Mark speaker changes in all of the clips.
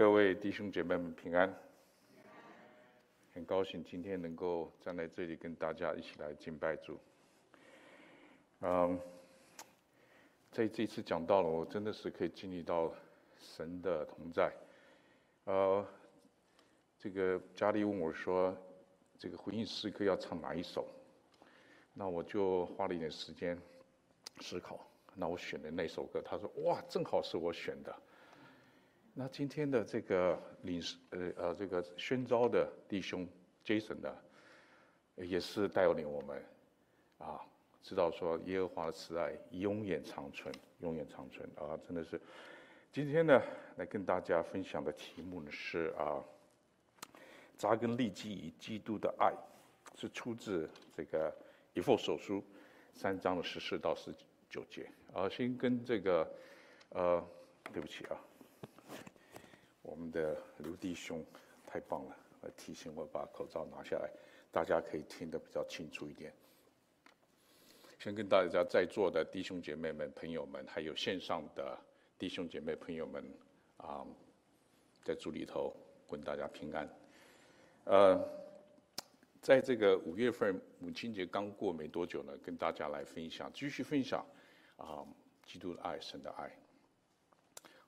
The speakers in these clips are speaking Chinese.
Speaker 1: 各位弟兄姐妹们平安，很高兴今天能够站在这里跟大家一起来敬拜主。嗯，在这次讲到了，我真的是可以经历到神的同在。呃，这个佳丽问我说，这个回应诗歌要唱哪一首？那我就花了一点时间思考。那我选的那首歌，他说：“哇，正好是我选的。”那今天的这个领，呃呃，这个宣召的弟兄 Jason 呢，也是带领我们啊，知道说耶和华的慈爱永远长存，永远长存啊！真的是，今天呢，来跟大家分享的题目呢是啊，扎根立基于基督的爱，是出自这个以弗所书三章的十四到十九节。啊，先跟这个，呃，对不起啊。我们的刘弟兄太棒了，来提醒我把口罩拿下来，大家可以听得比较清楚一点。先跟大家在座的弟兄姐妹们、朋友们，还有线上的弟兄姐妹朋友们啊，在主里头，问大家平安。呃，在这个五月份母亲节刚过没多久呢，跟大家来分享，继续分享啊，基督的爱，神的爱。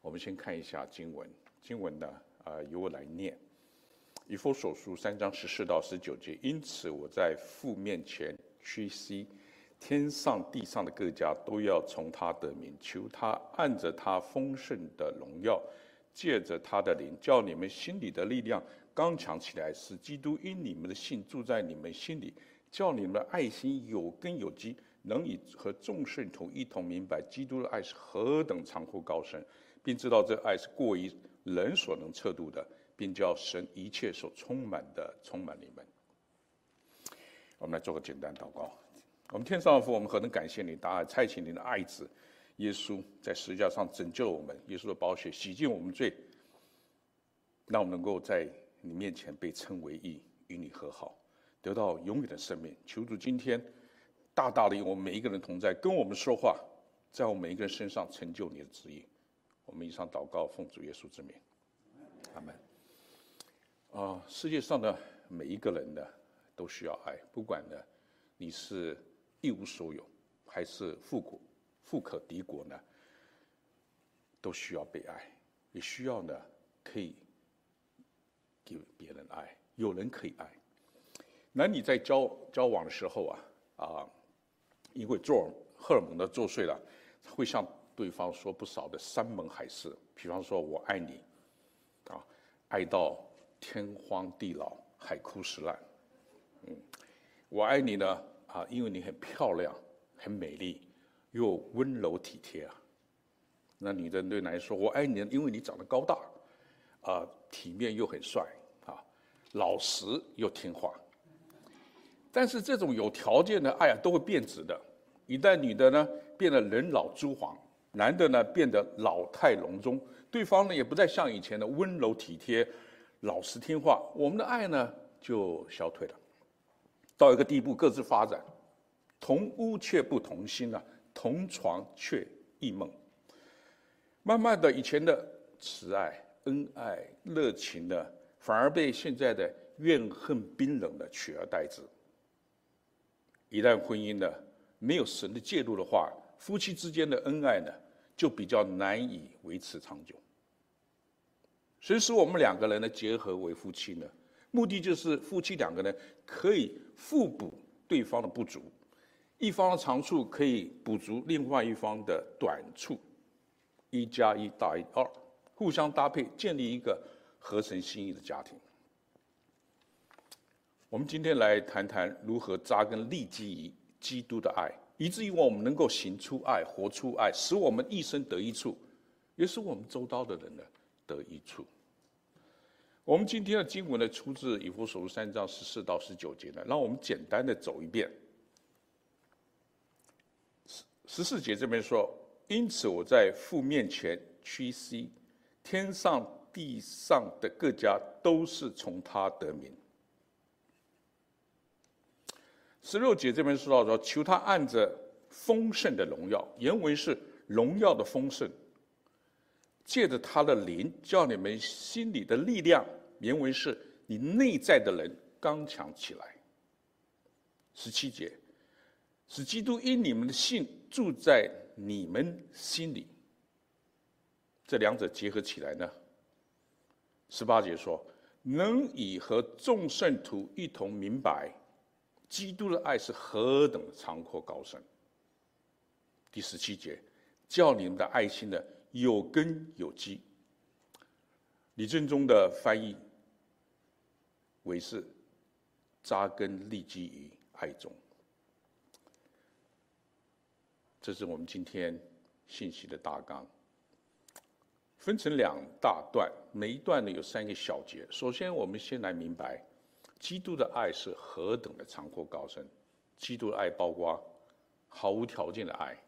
Speaker 1: 我们先看一下经文。经文呢，啊、由我来念，《以弗所书》三章十四到十九节。因此，我在父面前屈膝，天上地上的各家都要从他得名，求他按着他丰盛的荣耀，借着他的灵，叫你们心里的力量刚强起来，使基督因你们的信住在你们心里，叫你们的爱心有根有基，能以和众圣徒一同明白基督的爱是何等长阔高深，并知道这爱是过于。人所能测度的，并叫神一切所充满的充满你们。我们来做个简单祷告。我们天上的父，我们何等感谢你，大爱差遣你的爱子耶稣在十字架上拯救我们，耶稣的宝血洗净我们罪，让我们能够在你面前被称为义，与你和好，得到永远的生命。求主今天大大的与我们每一个人同在，跟我们说话，在我们每一个人身上成就你的旨意。我们以上祷告，奉主耶稣之名，阿门。啊，世界上的每一个人呢，都需要爱，不管呢，你是一无所有，还是富国富可敌国呢，都需要被爱，也需要呢，可以给别人爱，有人可以爱。男女在交交往的时候啊，啊，因为做荷尔蒙的作祟了，会像。对方说不少的山盟海誓，比方说我爱你，啊，爱到天荒地老，海枯石烂，嗯，我爱你呢，啊，因为你很漂亮，很美丽，又温柔体贴啊。那女的对男人说，我爱你，因为你长得高大，啊，体面又很帅，啊，老实又听话。但是这种有条件的爱啊，都会变质的。一旦女的呢，变得人老珠黄。男的呢，变得老态龙钟，对方呢也不再像以前的温柔体贴、老实听话，我们的爱呢就消退了。到一个地步，各自发展，同屋却不同心啊，同床却异梦。慢慢的，以前的慈爱、恩爱、热情呢，反而被现在的怨恨、冰冷的取而代之。一旦婚姻呢没有神的介入的话，夫妻之间的恩爱呢，就比较难以维持长久。所以使我们两个人呢结合为夫妻呢，目的就是夫妻两个人可以互补对方的不足，一方的长处可以补足另外一方的短处，一加一大于二，互相搭配，建立一个合神心意的家庭。我们今天来谈谈如何扎根立基于基督的爱。以至于我们能够行出爱、活出爱，使我们一生得益处，也使我们周遭的人呢得益处。我们今天的经文呢，出自以弗所书三章十四到十九节呢，让我们简单的走一遍。十十四节这边说：“因此我在父面前屈膝，天上地上的各家都是从他得名。”十六节这边说到说，求他按着丰盛的荣耀，原文是荣耀的丰盛，借着他的灵，叫你们心里的力量，原文是你内在的人刚强起来。十七节，使基督因你们的信住在你们心里。这两者结合起来呢？十八节说，能以和众圣徒一同明白，基督的爱是何等的长阔高深。第十七节，叫你们的爱心呢有根有基。李正中的翻译为是扎根立基于爱中。这是我们今天信息的大纲。分成两大段，每一段呢有三个小节。首先，我们先来明白，基督的爱是何等的长阔高深。基督的爱包括毫无条件的爱，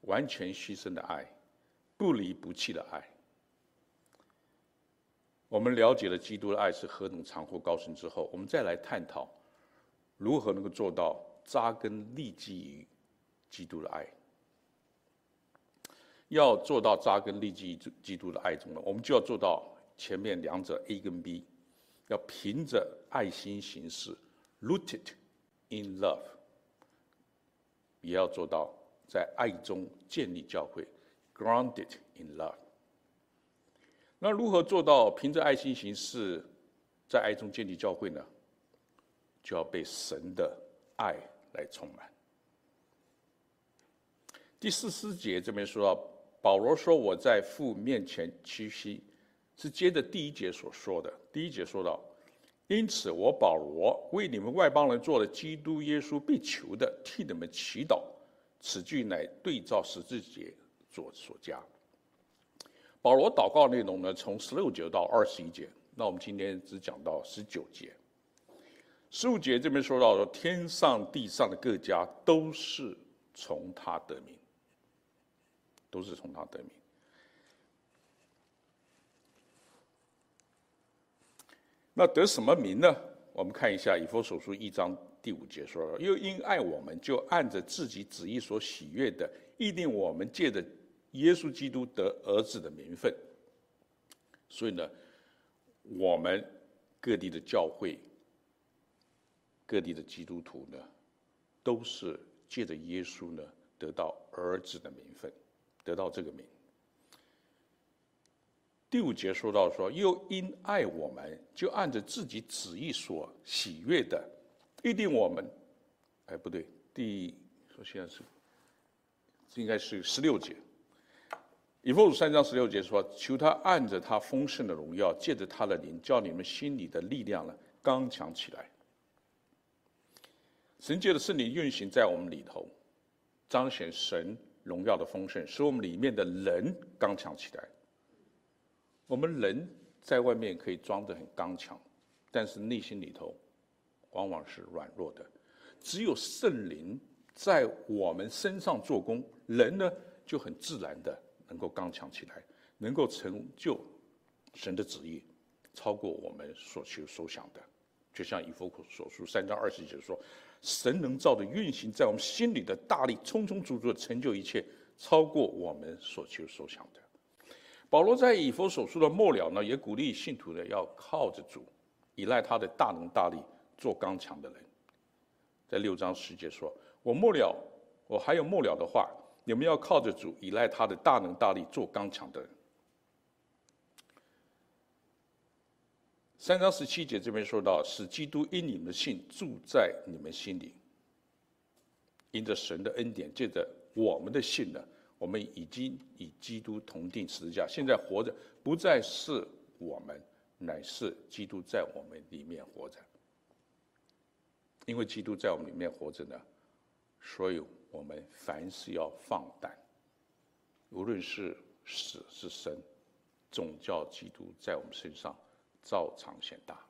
Speaker 1: 完全牺牲的爱，不离不弃的爱。我们了解了基督的爱是何等长阔高深之后，我们再来探讨如何能够做到扎根立基于基督的爱。要做到扎根立基于基督的爱中呢，我们就要做到前面两者 A 跟 B，要凭着爱心行事，rooted in love，也要做到在爱中建立教会，grounded in love。那如何做到凭着爱心行事，在爱中建立教会呢？就要被神的爱来充满。第四十节这边说到。保罗说：“我在父面前屈膝，是接着第一节所说的。第一节说到，因此我保罗为你们外邦人做了基督耶稣被求的，替你们祈祷。此句乃对照十字节所所加。保罗祷告内容呢，从十六节到二十一节。那我们今天只讲到十九节。十五节这边说到说，天上地上的各家都是从他得名。”都是从他得名。那得什么名呢？我们看一下以弗所书一章第五节说：“又因爱我们，就按着自己旨意所喜悦的，意定我们借着耶稣基督得儿子的名分。”所以呢，我们各地的教会、各地的基督徒呢，都是借着耶稣呢得到儿子的名分。得到这个名。第五节说到说，又因爱我们，就按着自己旨意所喜悦的，预定我们。哎，不对，第说现在是，应该是十六节。以弗所三章十六节说，求他按着他丰盛的荣耀，借着他的灵，叫你们心里的力量呢刚强起来。神借的圣灵运行在我们里头，彰显神。荣耀的丰盛，使我们里面的人刚强起来。我们人在外面可以装得很刚强，但是内心里头往往是软弱的。只有圣灵在我们身上做工，人呢就很自然的能够刚强起来，能够成就神的旨意，超过我们所求所想的。就像以弗所书三章二十节说。神能造的运行在我们心里的大力，充充足足的成就一切，超过我们所求所想的。保罗在以弗所书的末了呢，也鼓励信徒呢要靠着主，依赖他的大能大力，做刚强的人。在六章十节说：“我末了，我还有末了的话，你们要靠着主，依赖他的大能大力，做刚强的人。”三章十七节这边说到，使基督因你们的信住在你们心里，因着神的恩典，借着我们的信呢，我们已经与基督同钉十字架。现在活着不再是我们，乃是基督在我们里面活着。因为基督在我们里面活着呢，所以我们凡事要放胆，无论是死是生，总叫基督在我们身上。照常显大。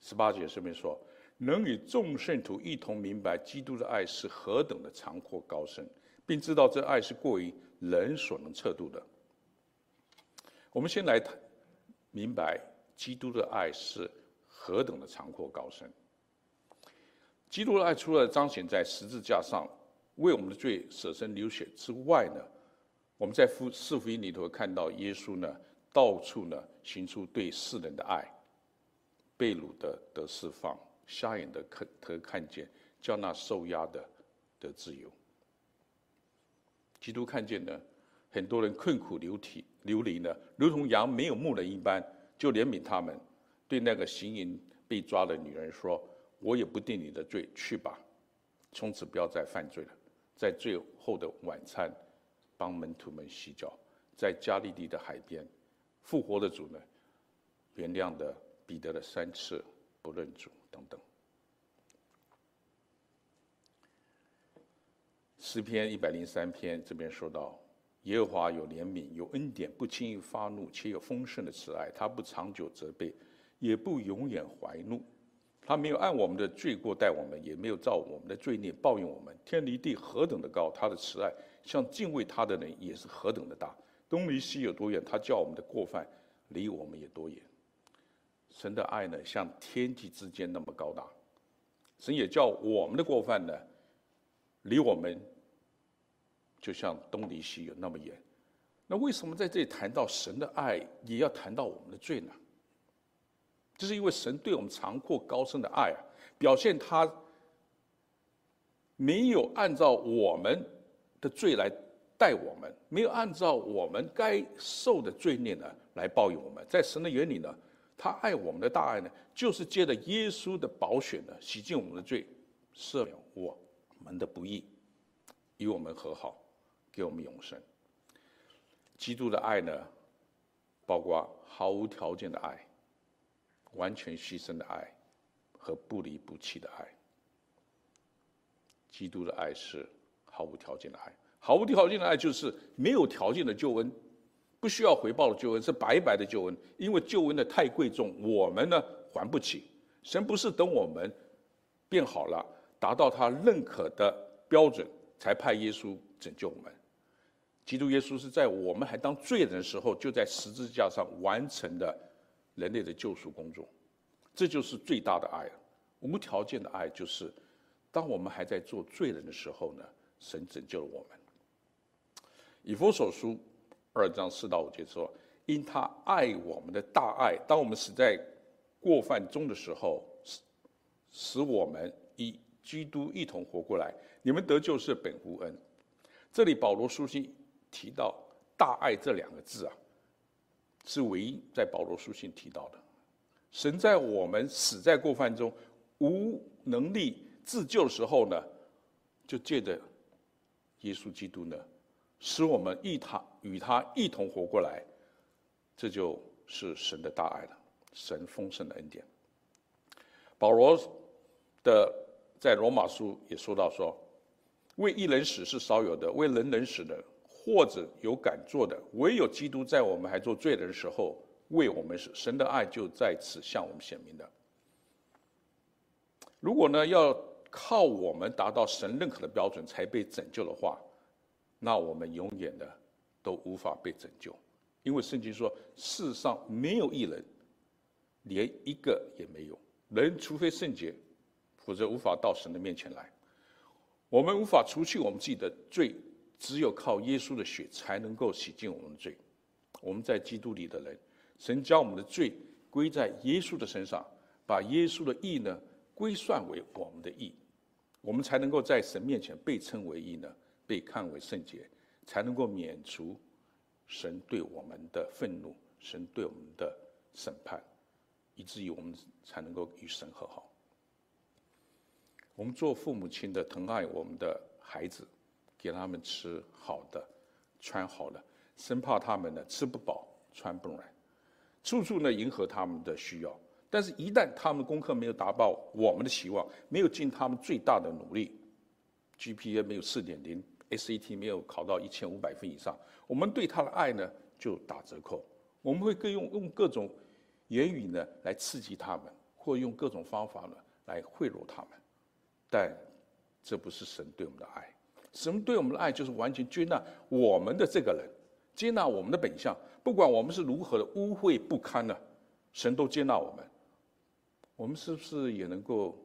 Speaker 1: 十八节上面说，能与众圣徒一同明白基督的爱是何等的长阔高深，并知道这爱是过于人所能测度的。我们先来谈明白基督的爱是何等的长阔高深。基督的爱除了彰显在十字架上为我们的罪舍身流血之外呢，我们在福四福音里头看到耶稣呢，到处呢行出对世人的爱，被掳的得释放，瞎眼的可得看见，叫那受压的得自由。基督看见呢，很多人困苦流体流离呢，如同羊没有牧人一般，就怜悯他们，对那个行淫被抓的女人说：“我也不定你的罪，去吧，从此不要再犯罪了。”在最后的晚餐。帮门徒们洗脚，在加利利的海边，复活的主呢，原谅的彼得的三次不认主等等。诗篇一百零三篇这边说到，耶和华有怜悯，有恩典，不轻易发怒，且有丰盛的慈爱。他不长久责备，也不永远怀怒。他没有按我们的罪过待我们，也没有照我们的罪孽报应我们。天离地何等的高，他的慈爱。像敬畏他的人也是何等的大，东离西有多远？他叫我们的过犯离我们也多远。神的爱呢，像天地之间那么高大，神也叫我们的过犯呢，离我们就像东离西有那么远。那为什么在这里谈到神的爱，也要谈到我们的罪呢？这是因为神对我们长阔高深的爱啊，表现他没有按照我们。的罪来待我们，没有按照我们该受的罪孽呢来报应我们。在神的眼里呢，他爱我们的大爱呢，就是借着耶稣的宝血呢，洗净我们的罪，赦免我们的不义，与我们和好，给我们永生。基督的爱呢，包括毫无条件的爱，完全牺牲的爱，和不离不弃的爱。基督的爱是。毫无条件的爱，毫无条件的爱就是没有条件的救恩，不需要回报的救恩，是白白的救恩。因为救恩的太贵重，我们呢还不起。神不是等我们变好了，达到他认可的标准，才派耶稣拯救我们。基督耶稣是在我们还当罪人的时候，就在十字架上完成的人类的救赎工作。这就是最大的爱。无条件的爱就是，当我们还在做罪人的时候呢，神拯救了我们。以弗所书二章四到五节说：“因他爱我们的大爱，当我们死在过犯中的时候，使使我们与基督一同活过来。你们得救是本乎恩。”这里保罗书信提到“大爱”这两个字啊，是唯一在保罗书信提到的。神在我们死在过犯中无能力自救的时候呢，就借着。耶稣基督呢，使我们与他与他一同活过来，这就是神的大爱了，神丰盛的恩典。保罗的在罗马书也说到说，为一人死是少有的，为人人死的，或者有敢做的，唯有基督在我们还做罪人的时候为我们死，神的爱就在此向我们显明的。如果呢要。靠我们达到神认可的标准才被拯救的话，那我们永远的都无法被拯救，因为圣经说世上没有一人，连一个也没有。人除非圣洁，否则无法到神的面前来。我们无法除去我们自己的罪，只有靠耶稣的血才能够洗净我们的罪。我们在基督里的人，神将我们的罪归在耶稣的身上，把耶稣的义呢归算为我们的义。我们才能够在神面前被称为义呢，被看为圣洁，才能够免除神对我们的愤怒，神对我们的审判，以至于我们才能够与神和好。我们做父母亲的疼爱我们的孩子，给他们吃好的，穿好的，生怕他们呢吃不饱，穿不暖，处处呢迎合他们的需要。但是，一旦他们功课没有达到我们的期望，没有尽他们最大的努力，GPA 没有四点零，SAT 没有考到一千五百分以上，我们对他的爱呢就打折扣。我们会各用用各种言语呢来刺激他们，或用各种方法呢来贿赂他们。但这不是神对我们的爱。神对我们的爱就是完全接纳我们的这个人，接纳我们的本相，不管我们是如何的污秽不堪呢，神都接纳我们。我们是不是也能够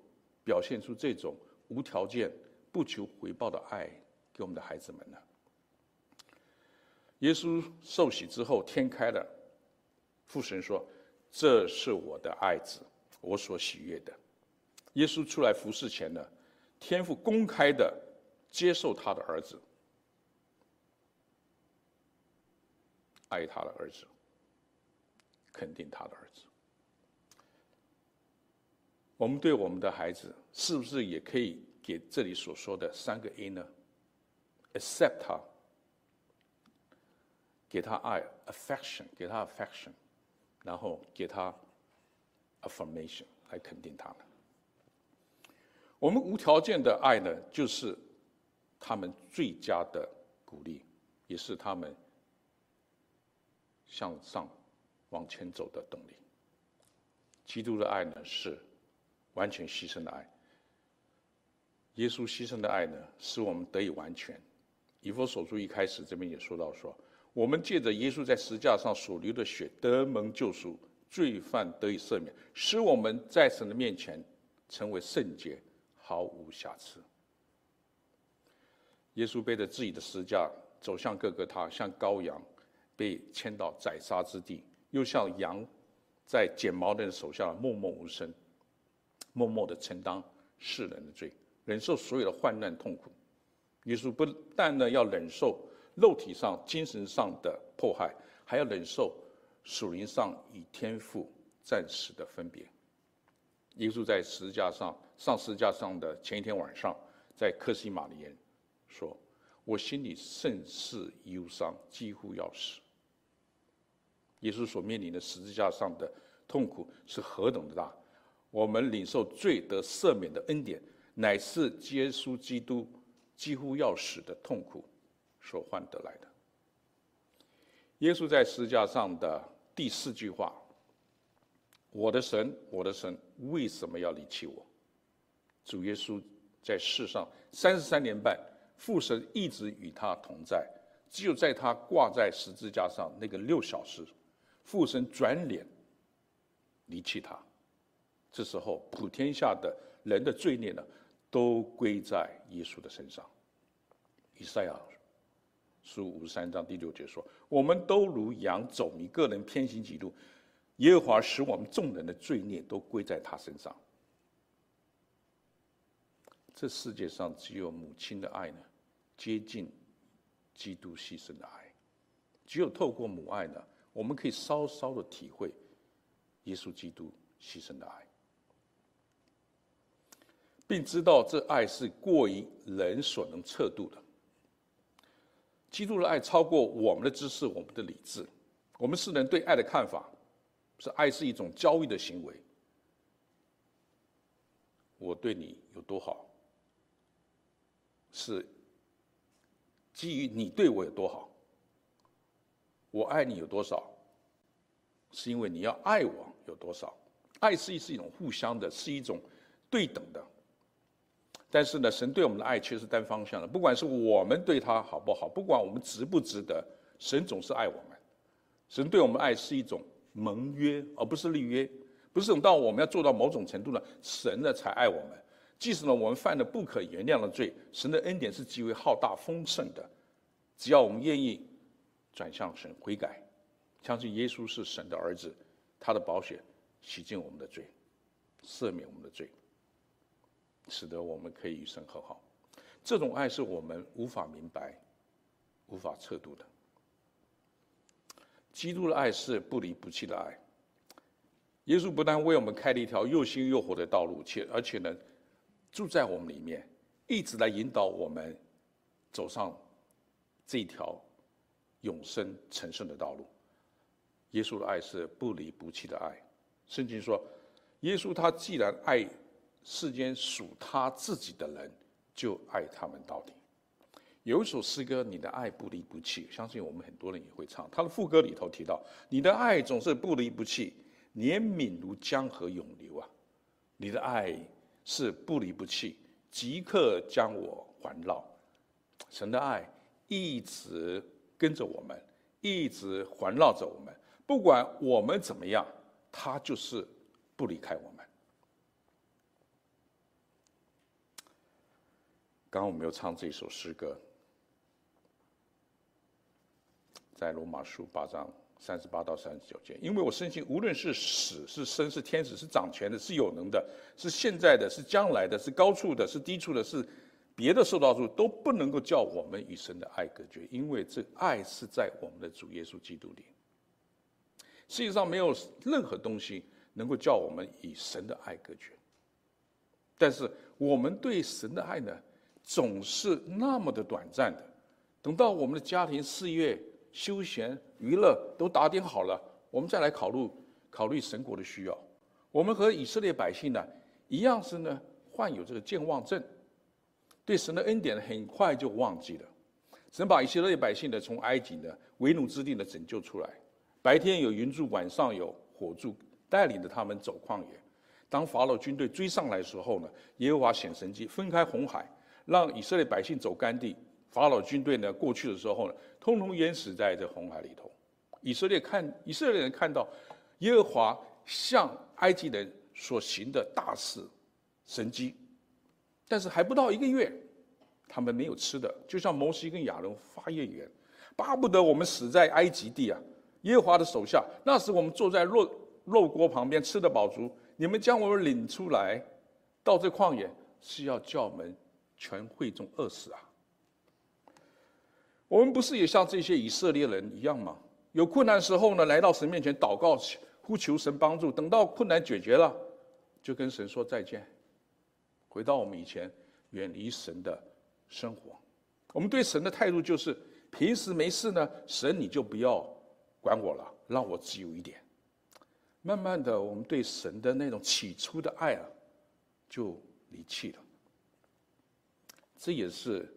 Speaker 1: 表现出这种无条件、不求回报的爱给我们的孩子们呢？耶稣受洗之后，天开了，父神说：“这是我的爱子，我所喜悦的。”耶稣出来服侍前呢，天父公开的接受他的儿子，爱他的儿子，肯定他的儿子。我们对我们的孩子，是不是也可以给这里所说的三个 A 呢？Accept 他，给他爱，affection，给他 affection，然后给他 affirmation，来肯定他们。我们无条件的爱呢，就是他们最佳的鼓励，也是他们向上往前走的动力。基督的爱呢，是完全牺牲的爱。耶稣牺牲的爱呢，使我们得以完全。以弗所书一开始这边也说到说，我们借着耶稣在十字架上所流的血得蒙救赎，罪犯得以赦免，使我们在神的面前成为圣洁。毫无瑕疵。耶稣背着自己的十字架走向各个他，像羔羊被牵到宰杀之地，又像羊在剪毛的人手下默默无声，默默的承担世人的罪，忍受所有的患难痛苦。耶稣不但呢要忍受肉体上、精神上的迫害，还要忍受属灵上与天父暂时的分别。耶稣在十字架上上十字架上的前一天晚上，在克西马尼园说：“我心里甚是忧伤，几乎要死。”耶稣所面临的十字架上的痛苦是何等的大！我们领受罪得赦免的恩典，乃是耶稣基督几乎要死的痛苦所换得来的。耶稣在十字架上的第四句话。我的神，我的神，为什么要离弃我？主耶稣在世上三十三年半，父神一直与他同在，只有在他挂在十字架上那个六小时，父神转脸离弃他。这时候，普天下的人的罪孽呢，都归在耶稣的身上。以赛亚书五十三章第六节说：“我们都如羊走迷，各人偏行己路。”耶和华使我们众人的罪孽都归在他身上。这世界上只有母亲的爱呢，接近基督牺牲的爱。只有透过母爱呢，我们可以稍稍的体会耶稣基督牺牲的爱，并知道这爱是过于人所能测度的。基督的爱超过我们的知识，我们的理智，我们世人对爱的看法。是爱是一种交易的行为。我对你有多好，是基于你对我有多好。我爱你有多少，是因为你要爱我有多少。爱是一是一种互相的，是一种对等的。但是呢，神对我们的爱却是单方向的。不管是我们对他好不好，不管我们值不值得，神总是爱我们。神对我们爱是一种。盟约，而不是立约，不是等到我们要做到某种程度了，神呢才爱我们。即使呢我们犯了不可原谅的罪，神的恩典是极为浩大丰盛的。只要我们愿意转向神悔改，相信耶稣是神的儿子，他的宝血洗净我们的罪，赦免我们的罪，使得我们可以与神和好。这种爱是我们无法明白、无法测度的。基督的爱是不离不弃的爱。耶稣不但为我们开了一条又新又活的道路，且而且呢，住在我们里面，一直来引导我们走上这条永生成圣的道路。耶稣的爱是不离不弃的爱。圣经说，耶稣他既然爱世间属他自己的人，就爱他们到底。有一首诗歌，你的爱不离不弃，相信我们很多人也会唱。他的副歌里头提到，你的爱总是不离不弃，怜悯如江河涌流啊！你的爱是不离不弃，即刻将我环绕。神的爱一直跟着我们，一直环绕着我们，不管我们怎么样，他就是不离开我们。刚刚我们又唱这首诗歌。在罗马书八章三十八到三十九节，因为我深信，无论是死是生是天使是掌权的，是有能的，是现在的，是将来的，是高处的，是低处的，是别的受造物，都不能够叫我们与神的爱隔绝，因为这爱是在我们的主耶稣基督里。世界上没有任何东西能够叫我们与神的爱隔绝，但是我们对神的爱呢，总是那么的短暂的。等到我们的家庭、事业、休闲、娱乐都打点好了，我们再来考虑考虑神国的需要。我们和以色列百姓呢，一样是呢患有这个健忘症，对神的恩典很快就忘记了。神把以色列百姓呢从埃及的为奴之地呢拯救出来。白天有云柱，晚上有火柱，带领着他们走旷野。当法老军队追上来的时候呢，耶和华显神迹，分开红海，让以色列百姓走干地。法老军队呢过去的时候呢，通通淹死在这红海里头。以色列看以色列人看到耶和华向埃及人所行的大事神迹，但是还不到一个月，他们没有吃的，就像摩西跟亚伦发怨言，巴不得我们死在埃及地啊！耶和华的手下，那时我们坐在肉肉锅旁边吃得饱足。你们将我们领出来，到这旷野，是要叫我们全会众饿死啊！我们不是也像这些以色列人一样吗？有困难时候呢，来到神面前祷告，呼求神帮助。等到困难解决了，就跟神说再见，回到我们以前远离神的生活。我们对神的态度就是：平时没事呢，神你就不要。管我了，让我自由一点。慢慢的，我们对神的那种起初的爱啊，就离弃了。这也是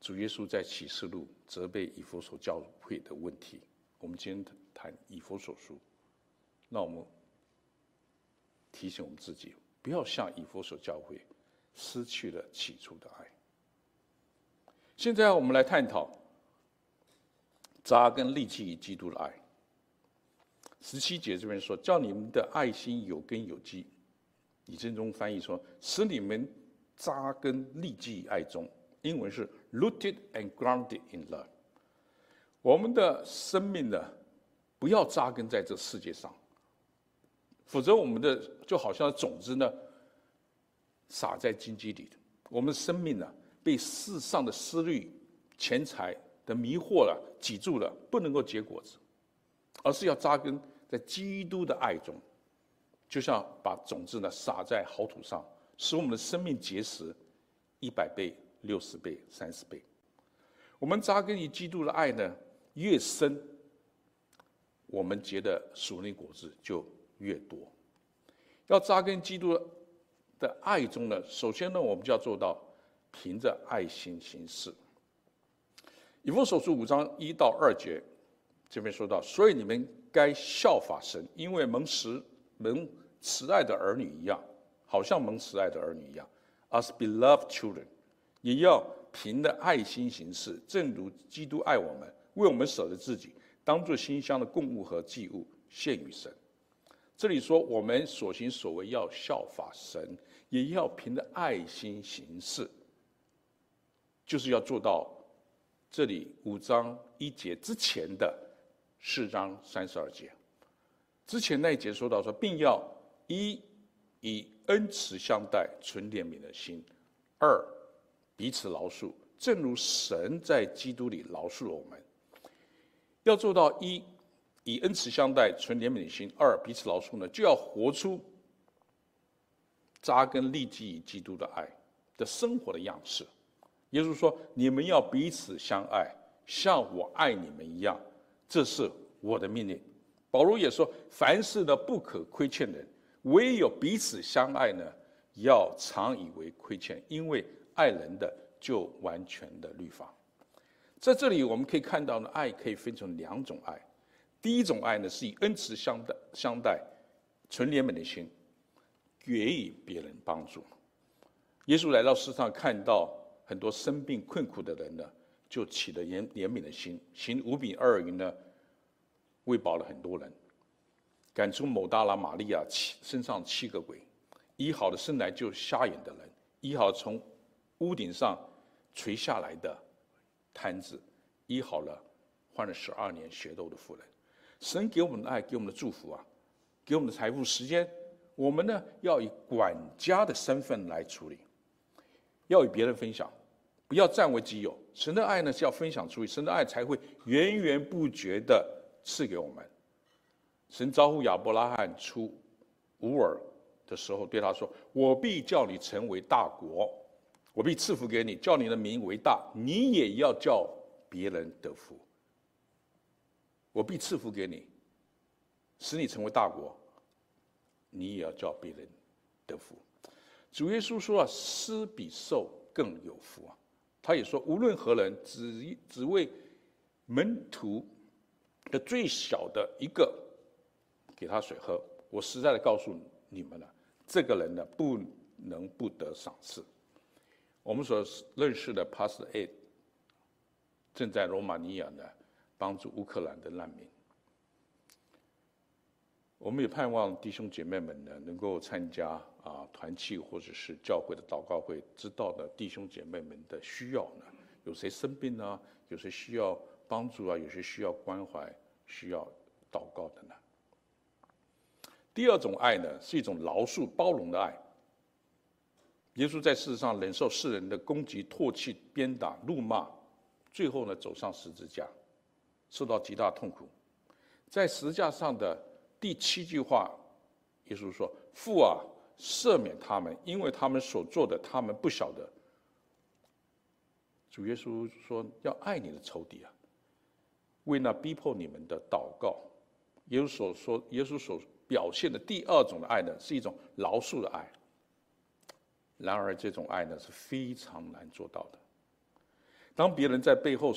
Speaker 1: 主耶稣在启示录责备以弗所教会的问题。我们今天谈以弗所书，那我们提醒我们自己，不要像以弗所教会失去了起初的爱。现在我们来探讨。扎根立基于基督的爱。十七节这边说，叫你们的爱心有根有基。李正中翻译说，使你们扎根立基于爱中。英文是 rooted and grounded in love。我们的生命呢，不要扎根在这世界上，否则我们的就好像种子呢，撒在荆棘里。我们的生命呢，被世上的思虑、钱财。的迷惑了，挤住了，不能够结果子，而是要扎根在基督的爱中，就像把种子呢撒在好土上，使我们的生命结实一百倍、六十倍、三十倍。我们扎根于基督的爱呢，越深，我们结的属灵果子就越多。要扎根基督的爱中呢，首先呢，我们就要做到凭着爱心行事。以弗所书五章一到二节，这边说到，所以你们该效法神，因为蒙慈蒙慈爱的儿女一样，好像蒙慈爱的儿女一样，as beloved children，也要凭着爱心行事，正如基督爱我们，为我们舍了自己，当作馨香的供物和祭物献与神。这里说我们所行所为要效法神，也要凭着爱心行事，就是要做到。这里五章一节之前的四章三十二节，之前那一节说到说，并要一以恩慈相待，存怜悯的心；二彼此饶恕，正如神在基督里饶恕了我们。要做到一以恩慈相待，存怜悯的心；二彼此饶恕呢，就要活出扎根立基于基督的爱的生活的样式。耶稣说：“你们要彼此相爱，像我爱你们一样，这是我的命令。”保罗也说：“凡事呢，不可亏欠人，唯有彼此相爱呢，要常以为亏欠，因为爱人的就完全的律法。”在这里我们可以看到呢，爱可以分成两种爱。第一种爱呢，是以恩慈相待、相待，纯怜悯的心，给予别人帮助。耶稣来到世上，看到。很多生病困苦的人呢，就起了怜怜悯的心，行五饼二鱼呢，喂饱了很多人，赶出某大拉玛利亚七身上七个鬼，医好了生来就瞎眼的人，医好从屋顶上垂下来的摊子，医好了患了十二年血痘的妇人。神给我们的爱，给我们的祝福啊，给我们的财富、时间，我们呢要以管家的身份来处理，要与别人分享，不要占为己有。神的爱呢是要分享出去，神的爱才会源源不绝的赐给我们。神招呼亚伯拉罕出乌尔的时候，对他说：“我必叫你成为大国，我必赐福给你，叫你的名为大，你也要叫别人得福。”我必赐福给你，使你成为大国，你也要叫别人得福。主耶稣说啊，施比受更有福啊。他也说，无论何人，只只为门徒的最小的一个给他水喝，我实在的告诉你们了，这个人呢，不能不得赏赐。我们所认识的 Pastor A 正在罗马尼亚呢。帮助乌克兰的难民，我们也盼望弟兄姐妹们呢能够参加啊团契或者是教会的祷告会，知道的弟兄姐妹们的需要呢，有谁生病呢，有谁需要帮助啊，有谁需要关怀、需要祷告的呢？第二种爱呢，是一种饶恕、包容的爱。耶稣在世上忍受世人的攻击、唾弃、鞭打、怒骂，最后呢走上十字架。受到极大痛苦，在十字架上的第七句话，耶稣说：“父啊，赦免他们，因为他们所做的，他们不晓得。”主耶稣说：“要爱你的仇敌啊，为那逼迫你们的祷告。”耶稣所说，耶稣所表现的第二种的爱呢，是一种饶恕的爱。然而，这种爱呢是非常难做到的。当别人在背后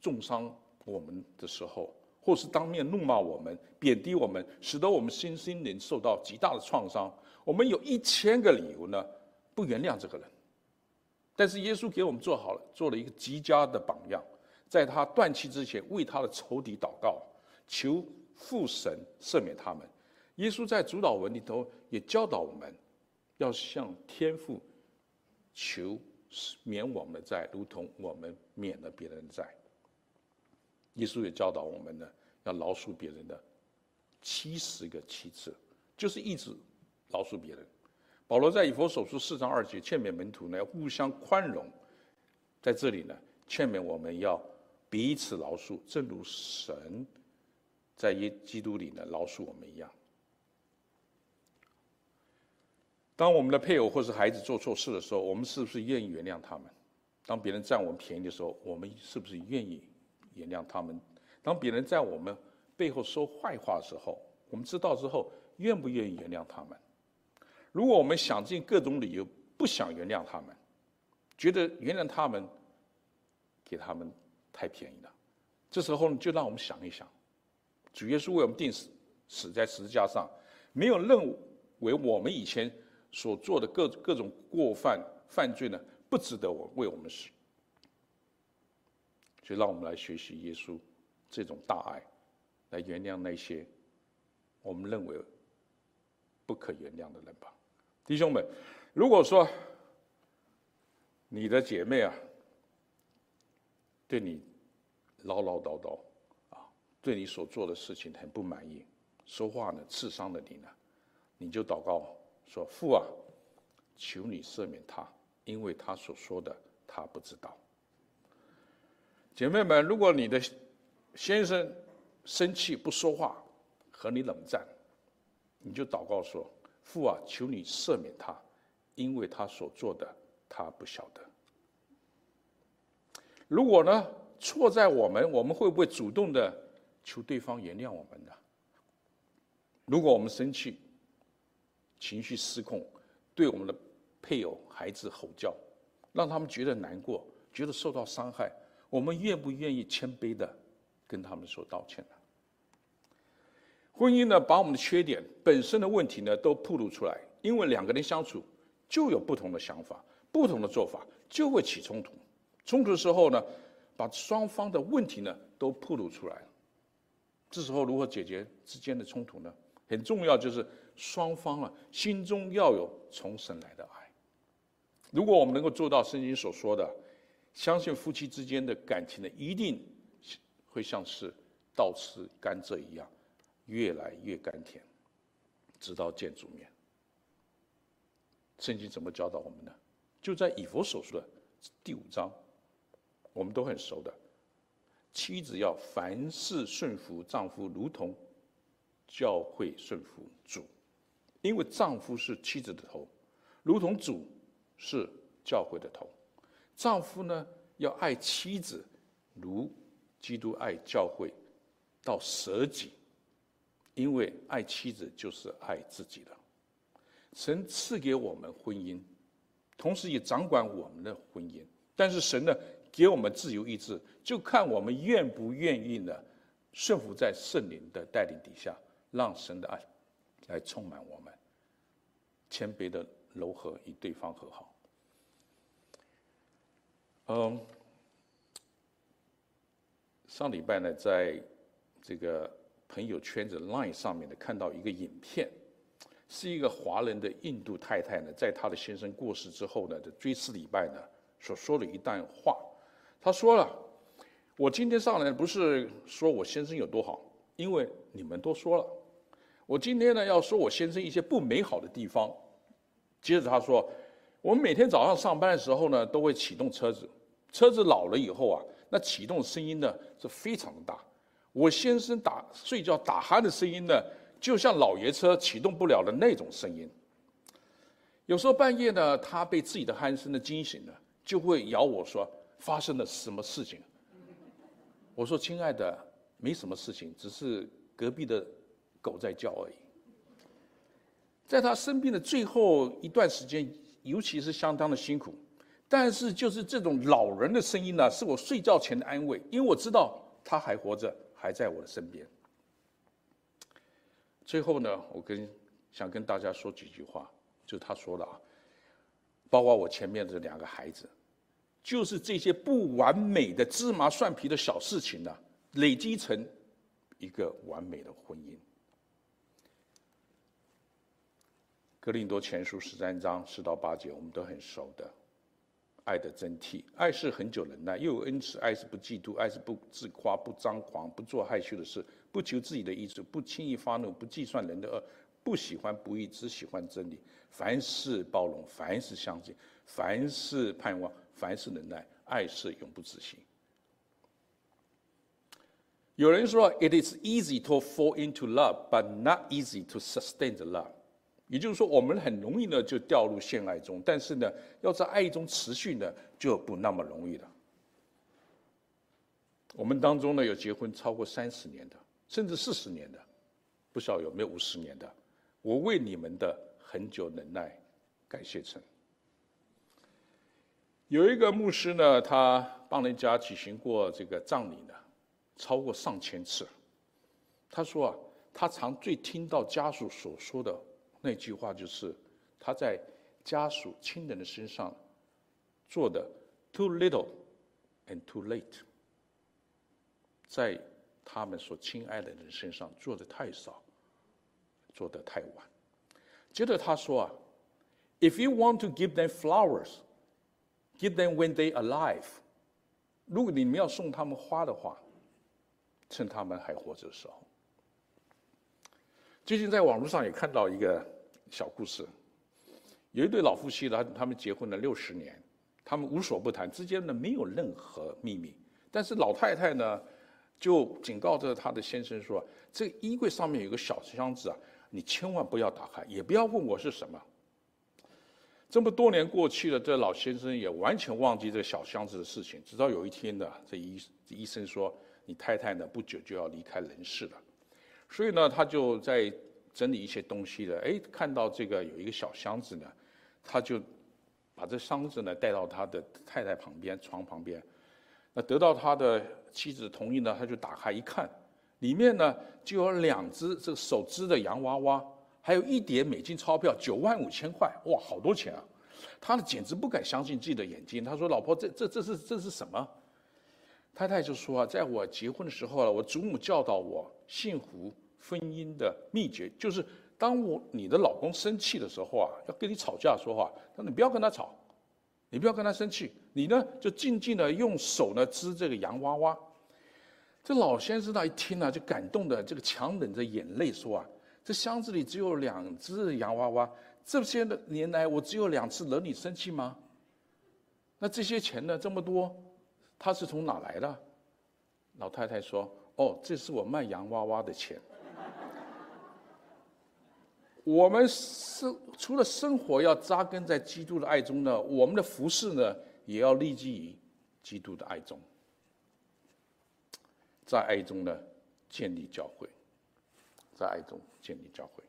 Speaker 1: 重伤，我们的时候，或是当面怒骂我们、贬低我们，使得我们心心灵受到极大的创伤。我们有一千个理由呢，不原谅这个人。但是耶稣给我们做好了，做了一个极佳的榜样，在他断气之前，为他的仇敌祷告，求父神赦免他们。耶稣在主祷文里头也教导我们，要向天父求免我们的债，如同我们免了别人的债。耶稣也教导我们呢，要饶恕别人的七十个七次，就是一直饶恕别人。保罗在以弗所书四章二节劝勉门徒呢，要互相宽容。在这里呢，劝勉我们要彼此饶恕，正如神在耶基督里呢饶恕我们一样。当我们的配偶或是孩子做错事的时候，我们是不是愿意原谅他们？当别人占我们便宜的时候，我们是不是愿意？原谅他们。当别人在我们背后说坏话的时候，我们知道之后，愿不愿意原谅他们？如果我们想尽各种理由不想原谅他们，觉得原谅他们给他们太便宜了，这时候呢，就让我们想一想，主耶稣为我们钉死，死在十字架上，没有认为我们以前所做的各各种过犯犯罪呢，不值得我为我们死。就让我们来学习耶稣这种大爱，来原谅那些我们认为不可原谅的人吧，弟兄们。如果说你的姐妹啊，对你唠唠叨叨啊，对你所做的事情很不满意，说话呢刺伤了你呢，你就祷告说：“父啊，求你赦免他，因为他所说的他不知道。”姐妹们，如果你的先生生气不说话，和你冷战，你就祷告说：“父啊，求你赦免他，因为他所做的他不晓得。”如果呢，错在我们，我们会不会主动的求对方原谅我们呢？如果我们生气、情绪失控，对我们的配偶、孩子吼叫，让他们觉得难过，觉得受到伤害。我们愿不愿意谦卑的跟他们说道歉呢？婚姻呢，把我们的缺点本身的问题呢都暴露出来，因为两个人相处就有不同的想法、不同的做法，就会起冲突。冲突的时候呢，把双方的问题呢都暴露出来。这时候如何解决之间的冲突呢？很重要，就是双方啊心中要有从神来的爱。如果我们能够做到圣经所说的。相信夫妻之间的感情呢，一定会像是倒吃甘蔗一样，越来越甘甜，直到见主面。圣经怎么教导我们呢？就在以弗所书的第五章，我们都很熟的。妻子要凡事顺服丈夫，如同教会顺服主，因为丈夫是妻子的头，如同主是教会的头。丈夫呢，要爱妻子，如基督爱教会，到舍己，因为爱妻子就是爱自己的。神赐给我们婚姻，同时也掌管我们的婚姻。但是神呢，给我们自由意志，就看我们愿不愿意呢，顺服在圣灵的带领底下，让神的爱来充满我们，谦卑的柔和与对方和好。嗯，上礼拜呢，在这个朋友圈子 Line 上面呢，看到一个影片。是一个华人的印度太太呢，在她的先生过世之后呢，的追思礼拜呢，所说的一段话。她说了：“我今天上来不是说我先生有多好，因为你们都说了。我今天呢，要说我先生一些不美好的地方。”接着他说：“我们每天早上上班的时候呢，都会启动车子，车子老了以后啊，那启动声音呢是非常的大。我先生打睡觉打鼾的声音呢。”就像老爷车启动不了的那种声音。有时候半夜呢，他被自己的鼾声呢惊醒了，就会咬我说：“发生了什么事情？” 我说：“亲爱的，没什么事情，只是隔壁的狗在叫而已。”在他生病的最后一段时间，尤其是相当的辛苦，但是就是这种老人的声音呢，是我睡觉前的安慰，因为我知道他还活着，还在我的身边。最后呢，我跟想跟大家说几句话，就他说的啊，包括我前面的两个孩子，就是这些不完美的芝麻蒜皮的小事情呢，累积成一个完美的婚姻。格林多前书十三章十到八节，我们都很熟的，爱的真谛，爱是恒久忍耐，又有恩慈；爱是不嫉妒，爱是不自夸，不张狂，不做害羞的事。不求自己的益处，不轻易发怒，不计算人的恶，不喜欢不义，只喜欢真理。凡事包容，凡事相信，凡事盼望，凡事忍耐。爱是永不止息。有人说，It is easy to fall into love, but not easy to sustain the love。也就是说，我们很容易呢就掉入陷爱中，但是呢，要在爱中持续呢就不那么容易了。我们当中呢有结婚超过三十年的。甚至四十年的，不晓得有没有五十年的，我为你们的恒久忍耐感谢神。有一个牧师呢，他帮人家举行过这个葬礼呢，超过上千次。他说啊，他常最听到家属所说的那句话就是，他在家属亲人的身上做的 too little and too late，在。他们所亲爱的人身上做的太少，做的太晚。接着他说啊，If you want to give them flowers, give them when they alive。如果你们要送他们花的话，趁他们还活着的时候。最近在网络上也看到一个小故事，有一对老夫妻呢，他们结婚了六十年，他们无所不谈，之间呢没有任何秘密，但是老太太呢。就警告着他的先生说：“这衣柜上面有个小箱子啊，你千万不要打开，也不要问我是什么。”这么多年过去了，这老先生也完全忘记这小箱子的事情。直到有一天呢，这医医生说：“你太太呢，不久就要离开人世了。”所以呢，他就在整理一些东西的。哎，看到这个有一个小箱子呢，他就把这箱子呢带到他的太太旁边床旁边。那得到他的妻子同意呢，他就打开一看，里面呢就有两只这个手织的洋娃娃，还有一叠美金钞票，九万五千块，哇，好多钱啊！他呢简直不敢相信自己的眼睛。他说：“老婆，这这这是这是什么？”太太就说：“啊，在我结婚的时候啊，我祖母教导我幸福婚姻的秘诀，就是当我你的老公生气的时候啊，要跟你吵架说话，他说你不要跟他吵。”你不要跟他生气，你呢就静静的用手呢织这个洋娃娃。这老先生呢一听呢、啊，就感动的这个强忍着眼泪说啊：“这箱子里只有两只洋娃娃，这些的年来我只有两次惹你生气吗？那这些钱呢？这么多，他是从哪来的？”老太太说：“哦，这是我卖洋娃娃的钱。我们生除了生活要扎根在基督的爱中呢，我们的服饰呢，也要立基于基督的爱中。”在爱中呢，建立教会；在爱中建立教会，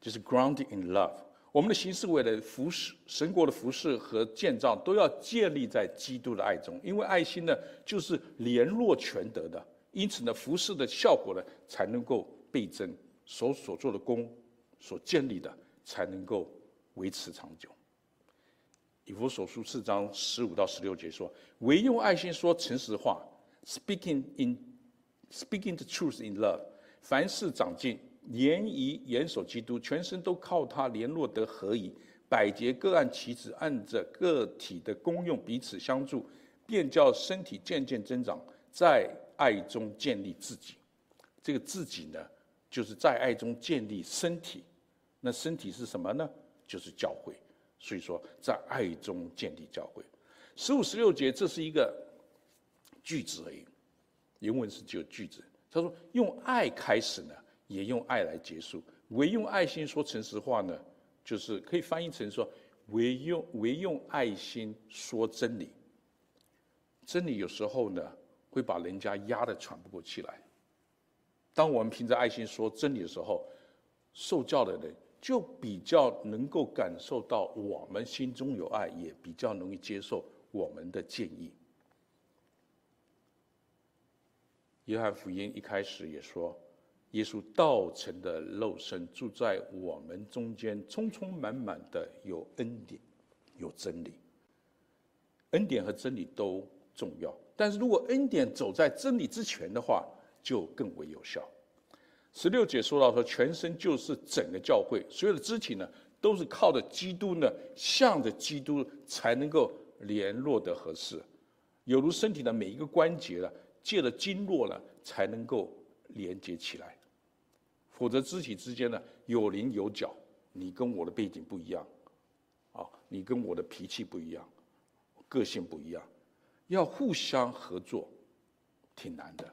Speaker 1: 就是 grounded in love。我们的行事为了服侍神国的服侍和建造，都要建立在基督的爱中。因为爱心呢，就是联络全德的，因此呢，服侍的效果呢，才能够倍增。所所做的工，所建立的，才能够维持长久。以弗所书四章十五到十六节说：“唯用爱心说诚实话。” Speaking in, speaking the truth in love，凡事长进，严以严守基督，全身都靠他联络得合宜，百节各按其职，按着个体的功用彼此相助，便叫身体渐渐增长，在爱中建立自己。这个自己呢，就是在爱中建立身体。那身体是什么呢？就是教会。所以说，在爱中建立教会。十五、十六节，这是一个。句子而已，原文是只有句子。他说：“用爱开始呢，也用爱来结束。唯用爱心说诚实话呢，就是可以翻译成说：唯用唯用爱心说真理。真理有时候呢，会把人家压得喘不过气来。当我们凭着爱心说真理的时候，受教的人就比较能够感受到我们心中有爱，也比较容易接受我们的建议。”约翰福音一开始也说，耶稣道成的肉身住在我们中间，充充满满的有恩典，有真理。恩典和真理都重要，但是如果恩典走在真理之前的话，就更为有效。十六节说到说，全身就是整个教会，所有的肢体呢，都是靠着基督呢，向着基督才能够联络得合适，有如身体的每一个关节了。借了经络呢，才能够连接起来，否则肢体之间呢，有棱有角，你跟我的背景不一样，啊，你跟我的脾气不一样，个性不一样，要互相合作，挺难的。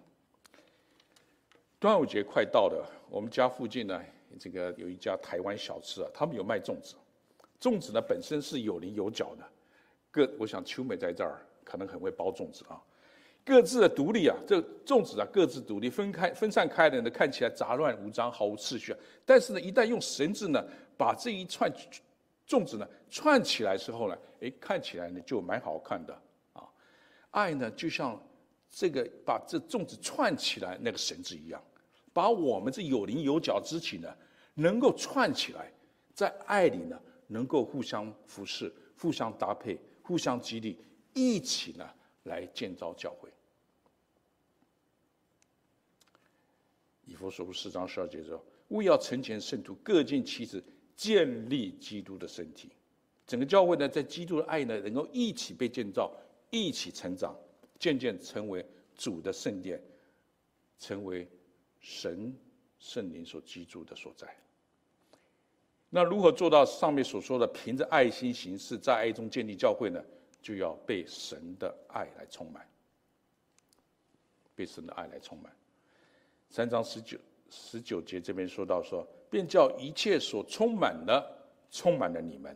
Speaker 1: 端午节快到了，我们家附近呢，这个有一家台湾小吃啊，他们有卖粽子，粽子呢本身是有棱有角的，各我想秋美在这儿可能很会包粽子啊。各自的独立啊，这粽子啊，各自独立，分开分散开的呢，看起来杂乱无章，毫无秩序啊。但是呢，一旦用绳子呢，把这一串粽子呢串起来之后呢，哎，看起来呢就蛮好看的啊。爱呢，就像这个把这粽子串起来那个绳子一样，把我们这有棱有角肢体呢，能够串起来，在爱里呢，能够互相扶持、互相搭配、互相激励，一起呢来建造教会。以弗所书四章十二节说：“为要成全圣徒，各尽其职，建立基督的身体。整个教会呢，在基督的爱呢，能够一起被建造，一起成长，渐渐成为主的圣殿，成为神圣灵所居住的所在。那如何做到上面所说的，凭着爱心行事，在爱中建立教会呢？就要被神的爱来充满，被神的爱来充满。”三章十九十九节这边说到说，便叫一切所充满的充满了你们。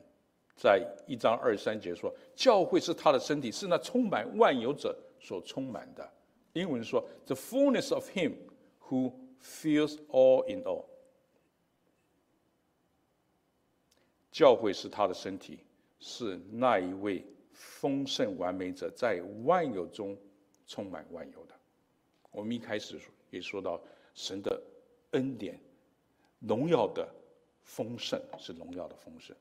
Speaker 1: 在一章二三节说，教会是他的身体，是那充满万有者所充满的。英文说，the fullness of him who fills all in all。教会是他的身体，是那一位丰盛完美者，在万有中充满万有的。我们一开始也。说到神的恩典，荣耀的丰盛是荣耀的丰盛。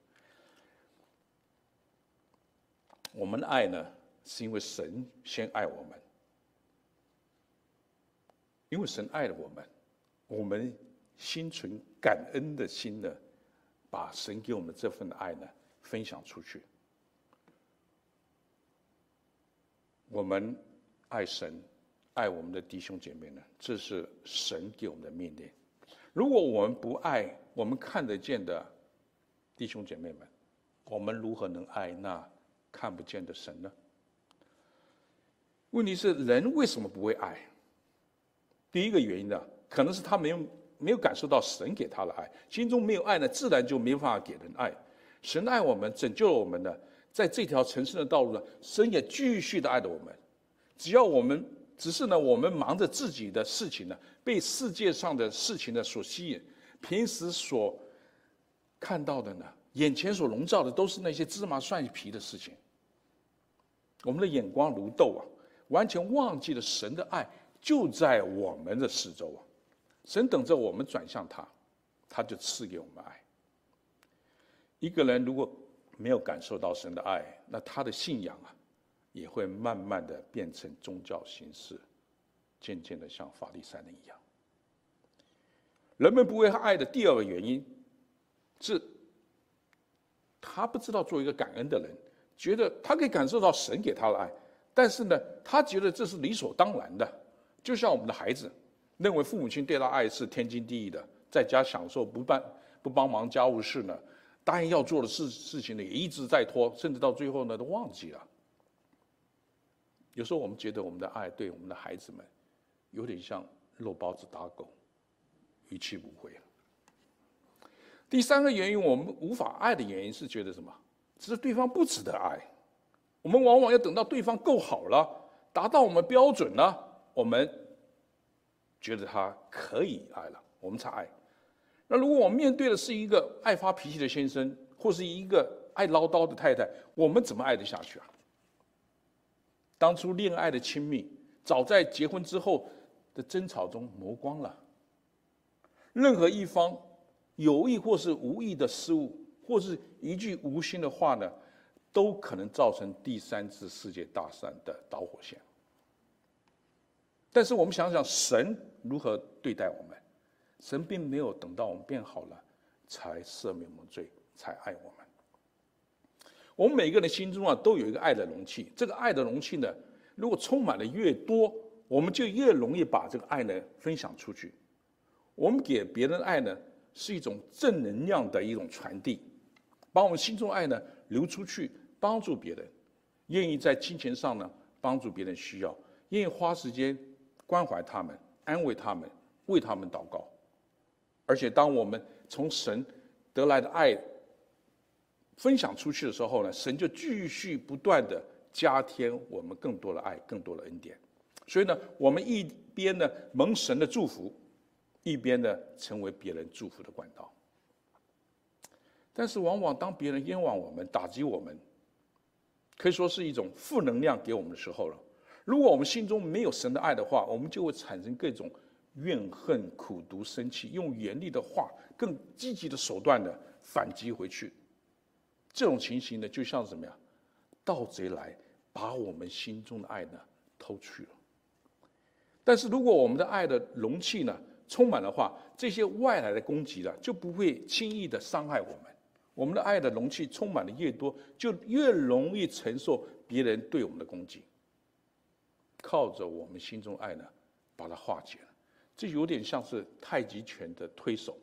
Speaker 1: 我们的爱呢，是因为神先爱我们，因为神爱了我们，我们心存感恩的心呢，把神给我们这份爱呢分享出去。我们爱神，爱我们的弟兄姐妹呢？这是神给我们的命令。如果我们不爱我们看得见的弟兄姐妹们，我们如何能爱那看不见的神呢？问题是人为什么不会爱？第一个原因呢，可能是他没有没有感受到神给他的爱，心中没有爱呢，自然就没办法给人爱。神爱我们，拯救了我们呢，在这条成圣的道路呢，神也继续的爱着我们。只要我们只是呢，我们忙着自己的事情呢，被世界上的事情呢所吸引，平时所看到的呢，眼前所笼罩的都是那些芝麻蒜皮的事情。我们的眼光如豆啊。完全忘记了神的爱就在我们的四周啊！神等着我们转向他，他就赐给我们爱。一个人如果没有感受到神的爱，那他的信仰啊，也会慢慢的变成宗教形式，渐渐的像法利赛人一样。人们不会爱的第二个原因是，他不知道做一个感恩的人，觉得他可以感受到神给他的爱。但是呢，他觉得这是理所当然的，就像我们的孩子，认为父母亲对他爱是天经地义的，在家享受不办不帮忙家务事呢，答应要做的事事情呢也一直在拖，甚至到最后呢都忘记了。有时候我们觉得我们的爱对我们的孩子们，有点像肉包子打狗，于去不回了。第三个原因，我们无法爱的原因是觉得什么？只是对方不值得爱。我们往往要等到对方够好了，达到我们标准了，我们觉得他可以爱了，我们才爱。那如果我们面对的是一个爱发脾气的先生，或是一个爱唠叨的太太，我们怎么爱得下去啊？当初恋爱的亲密，早在结婚之后的争吵中磨光了。任何一方有意或是无意的失误，或是一句无心的话呢，都可能造成第三次世界大战的导火线。但是我们想想，神如何对待我们？神并没有等到我们变好了才赦免我们罪，才爱我们。我们每个人心中啊，都有一个爱的容器。这个爱的容器呢，如果充满的越多，我们就越容易把这个爱呢分享出去。我们给别人的爱呢，是一种正能量的一种传递，把我们心中爱呢流出去。帮助别人，愿意在金钱上呢帮助别人需要，愿意花时间关怀他们、安慰他们、为他们祷告。而且，当我们从神得来的爱分享出去的时候呢，神就继续不断的加添我们更多的爱、更多的恩典。所以呢，我们一边呢蒙神的祝福，一边呢成为别人祝福的管道。但是，往往当别人冤枉我们、打击我们，可以说是一种负能量给我们的时候了。如果我们心中没有神的爱的话，我们就会产生各种怨恨、苦毒、生气，用严厉的话、更积极的手段的反击回去。这种情形呢，就像什么呀？盗贼来把我们心中的爱呢偷去了。但是如果我们的爱的容器呢充满的话，这些外来的攻击呢就不会轻易的伤害我们。我们的爱的容器充满的越多，就越容易承受别人对我们的攻击。靠着我们心中爱呢，把它化解了。这有点像是太极拳的推手。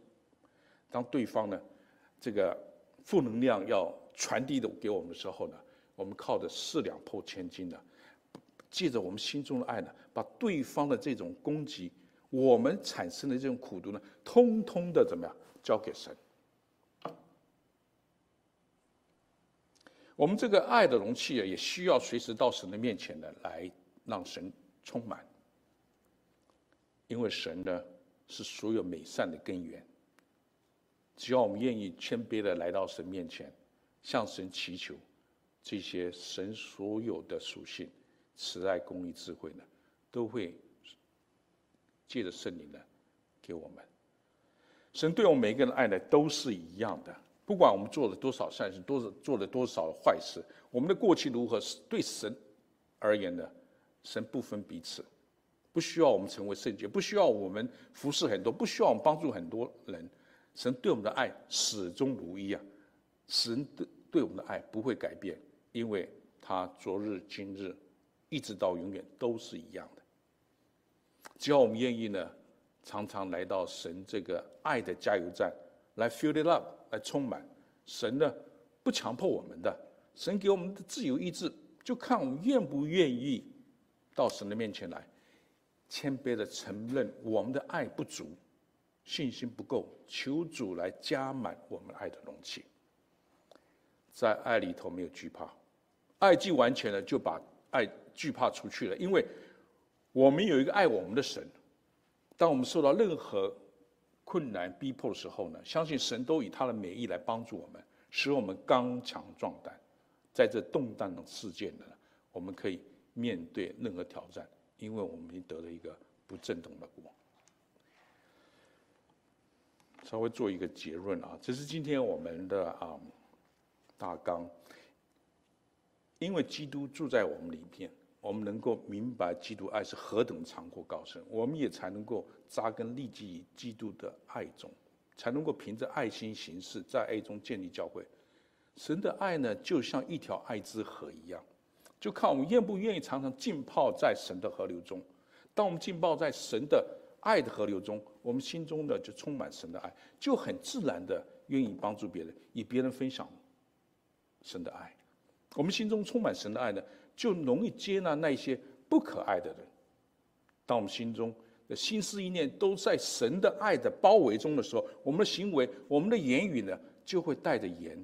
Speaker 1: 当对方呢，这个负能量要传递的给我们的时候呢，我们靠着四两拨千斤的，借着我们心中的爱呢，把对方的这种攻击，我们产生的这种苦毒呢，通通的怎么样交给神。我们这个爱的容器啊，也需要随时到神的面前呢，来让神充满。因为神呢，是所有美善的根源。只要我们愿意谦卑的来到神面前，向神祈求，这些神所有的属性，慈爱、公义、智慧呢，都会借着圣灵呢，给我们。神对我们每一个人的爱呢，都是一样的。不管我们做了多少善事，多做了多少坏事，我们的过去如何，对神而言呢？神不分彼此，不需要我们成为圣洁，不需要我们服侍很多，不需要我们帮助很多人。神对我们的爱始终如一啊！神对对我们的爱不会改变，因为他昨日、今日，一直到永远都是一样的。只要我们愿意呢，常常来到神这个爱的加油站来 fill it up，来充满。神呢不强迫我们的，神给我们的自由意志，就看我们愿不愿意到神的面前来，谦卑的承认我们的爱不足，信心不够，求主来加满我们爱的容器。在爱里头没有惧怕，爱既完全了，就把爱惧怕出去了，因为。我们有一个爱我们的神，当我们受到任何困难逼迫的时候呢，相信神都以他的美意来帮助我们，使我们刚强壮胆，在这动荡的世界呢，我们可以面对任何挑战，因为我们已经得了一个不震动的国。稍微做一个结论啊，这是今天我们的啊大纲，因为基督住在我们里面。我们能够明白基督爱是何等长阔高深，我们也才能够扎根立基于基督的爱中，才能够凭着爱心行事，在爱中建立教会。神的爱呢，就像一条爱之河一样，就看我们愿不愿意常常浸泡在神的河流中。当我们浸泡在神的爱的河流中，我们心中呢就充满神的爱，就很自然的愿意帮助别人，与别人分享神的爱。我们心中充满神的爱呢，就容易接纳那些不可爱的人。当我们心中的心思意念都在神的爱的包围中的时候，我们的行为、我们的言语呢，就会带着盐。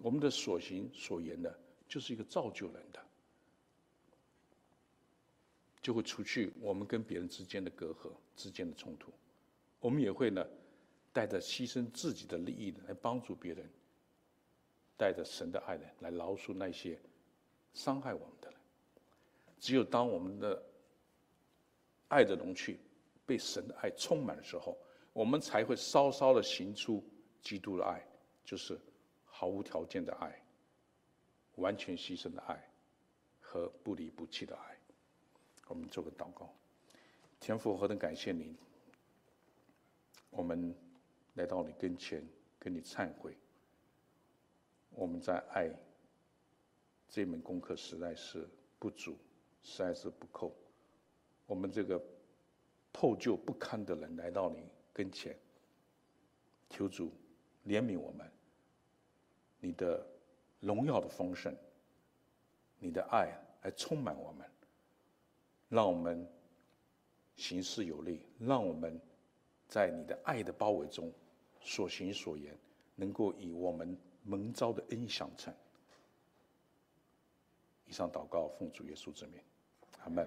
Speaker 1: 我们的所行所言呢，就是一个造就人的，就会除去我们跟别人之间的隔阂、之间的冲突。我们也会呢，带着牺牲自己的利益来帮助别人，带着神的爱呢，来饶恕那些。伤害我们的人，只有当我们的爱的容器被神的爱充满的时候，我们才会稍稍的行出基督的爱，就是毫无条件的爱，完全牺牲的爱和不离不弃的爱。我们做个祷告，天父何等感谢您，我们来到你跟前，跟你忏悔，我们在爱。这门功课实在是不足，实在是不够。我们这个破旧不堪的人来到你跟前，求主怜悯我们。你的荣耀的丰盛，你的爱来充满我们，让我们行事有力，让我们在你的爱的包围中所行所言，能够以我们蒙召的恩相称。以上祷告，奉主耶稣之名，阿门。